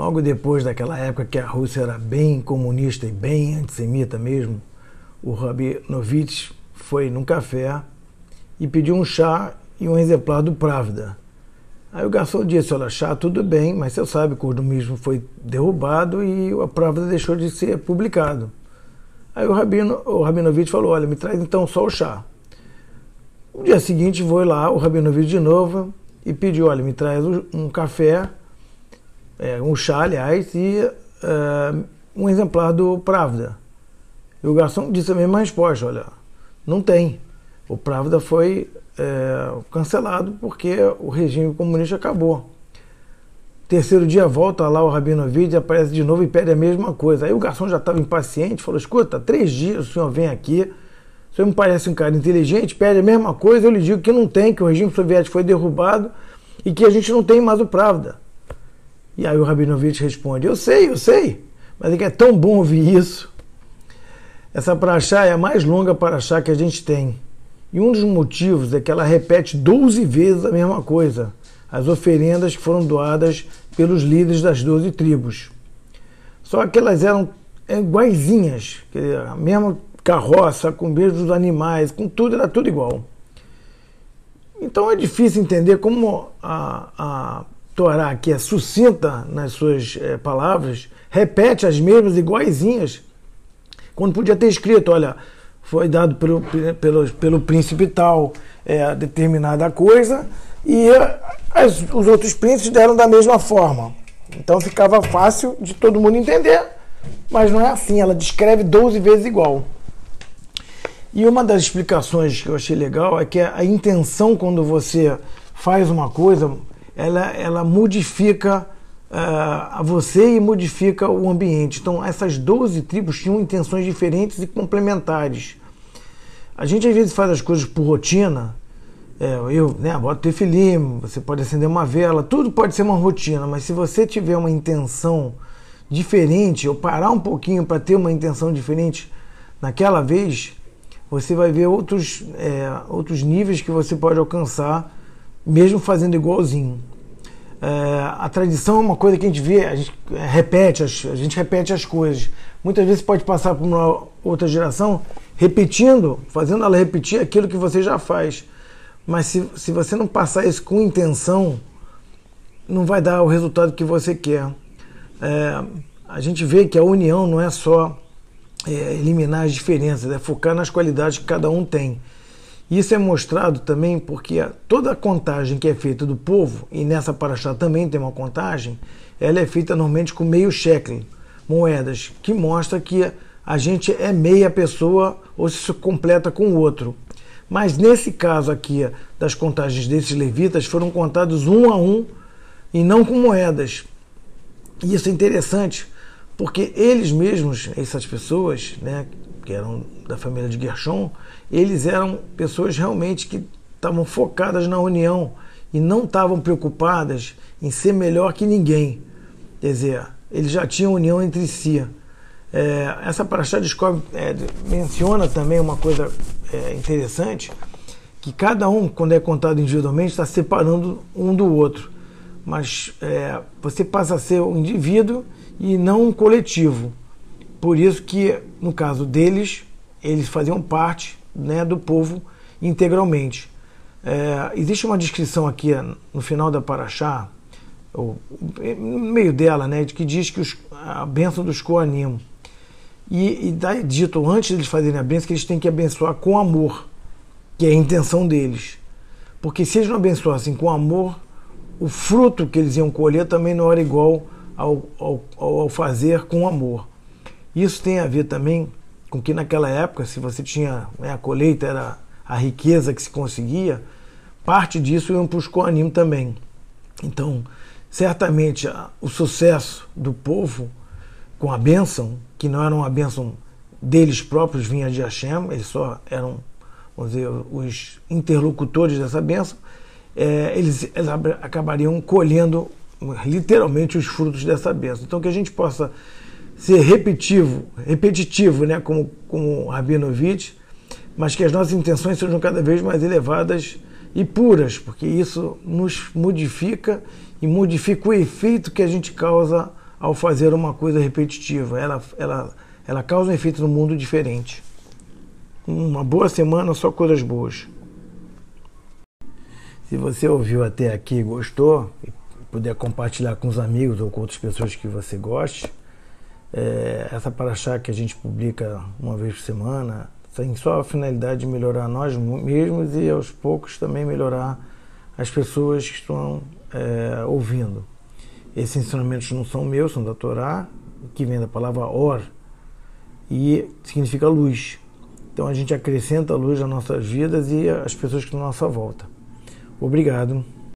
logo depois daquela época que a Rússia era bem comunista e bem antissemita mesmo, o Rabinovich foi num café e pediu um chá e um exemplar do Pravda. Aí o garçom disse, olha, chá tudo bem, mas você sabe que o comunismo foi derrubado e a Pravda deixou de ser publicado. Aí o, Rabino, o Rabinovich falou, olha, me traz então só o chá. No dia seguinte, vou lá, o Rabinovich de novo, e pediu, olha, me traz um café, é, um chá, aliás, e é, um exemplar do Pravda. E o garçom disse a mesma resposta, olha, não tem. O Pravda foi é, cancelado porque o regime comunista acabou. Terceiro dia volta lá o Rabinovich, aparece de novo e pede a mesma coisa. Aí o garçom já estava impaciente, falou: Escuta, três dias o senhor vem aqui, o senhor me parece um cara inteligente, pede a mesma coisa, eu lhe digo que não tem, que o regime soviético foi derrubado e que a gente não tem mais o Pravda. E aí o Rabinovich responde: Eu sei, eu sei, mas é que é tão bom ouvir isso. Essa paraxá é a mais longa paraxá que a gente tem. E um dos motivos é que ela repete 12 vezes a mesma coisa, as oferendas que foram doadas pelos líderes das 12 tribos. Só que elas eram iguaizinhas, a mesma carroça, com dos animais, com tudo, era tudo igual. Então é difícil entender como a, a Torá, que é sucinta nas suas é, palavras, repete as mesmas iguaizinhas, quando podia ter escrito, olha, foi dado pelo, pelo, pelo príncipe tal é, determinada coisa e as, os outros príncipes deram da mesma forma. Então ficava fácil de todo mundo entender, mas não é assim, ela descreve 12 vezes igual. E uma das explicações que eu achei legal é que a intenção quando você faz uma coisa, ela, ela modifica uh, a você e modifica o ambiente. Então essas 12 tribos tinham intenções diferentes e complementares. A gente às vezes faz as coisas por rotina. É, eu, né, boto tefilim, você pode acender uma vela, tudo pode ser uma rotina, mas se você tiver uma intenção diferente, ou parar um pouquinho para ter uma intenção diferente naquela vez, você vai ver outros, é, outros níveis que você pode alcançar, mesmo fazendo igualzinho. É, a tradição é uma coisa que a gente vê, a gente repete, as, a gente repete as coisas. Muitas vezes pode passar para uma outra geração repetindo, fazendo ela repetir aquilo que você já faz. Mas se, se você não passar isso com intenção, não vai dar o resultado que você quer. É, a gente vê que a união não é só é, eliminar as diferenças, é focar nas qualidades que cada um tem. Isso é mostrado também porque toda a contagem que é feita do povo, e nessa paraxá também tem uma contagem, ela é feita normalmente com meio shekel, moedas, que mostra que a gente é meia pessoa ou se completa com o outro. Mas nesse caso aqui, das contagens desses levitas, foram contados um a um e não com moedas. E isso é interessante, porque eles mesmos, essas pessoas, né, que eram da família de Gershon, eles eram pessoas realmente que estavam focadas na união e não estavam preocupadas em ser melhor que ninguém. Quer dizer, eles já tinham união entre si. É, essa paraxá descobre, é, menciona também uma coisa é, interessante, que cada um, quando é contado individualmente, está separando um do outro. Mas é, você passa a ser um indivíduo e não um coletivo. Por isso que, no caso deles, eles faziam parte né, do povo integralmente. É, existe uma descrição aqui no final da Paraxá, ou, no meio dela, né, que diz que os, a bênção dos Koanim e, e dá dito antes deles fazerem a bênção que eles têm que abençoar com amor, que é a intenção deles. Porque se eles não abençoassem com amor, o fruto que eles iam colher também não era igual ao, ao, ao fazer com amor. Isso tem a ver também com que naquela época, se você tinha né, a colheita, era a riqueza que se conseguia, parte disso iam para os Koanim também. Então, certamente, o sucesso do povo com a bênção que não era uma bênção deles próprios, vinha de Hashem, eles só eram, vamos dizer, os interlocutores dessa bênção, é, eles, eles acabariam colhendo literalmente os frutos dessa bênção. Então que a gente possa ser repetitivo, repetitivo, né, como, como Rabinovich, mas que as nossas intenções sejam cada vez mais elevadas e puras, porque isso nos modifica e modifica o efeito que a gente causa ao fazer uma coisa repetitiva. Ela, ela, ela causa um efeito no mundo diferente. Uma boa semana, só coisas boas. Se você ouviu até aqui e gostou, e puder compartilhar com os amigos ou com outras pessoas que você goste, é, essa paraxá que a gente publica uma vez por semana tem só a finalidade de melhorar nós mesmos e aos poucos também melhorar as pessoas que estão é, ouvindo. Esses ensinamentos não são meus, são da Torá, que vem da palavra or, e significa luz. Então a gente acrescenta luz nas nossas vidas e as pessoas que estão à nossa volta. Obrigado.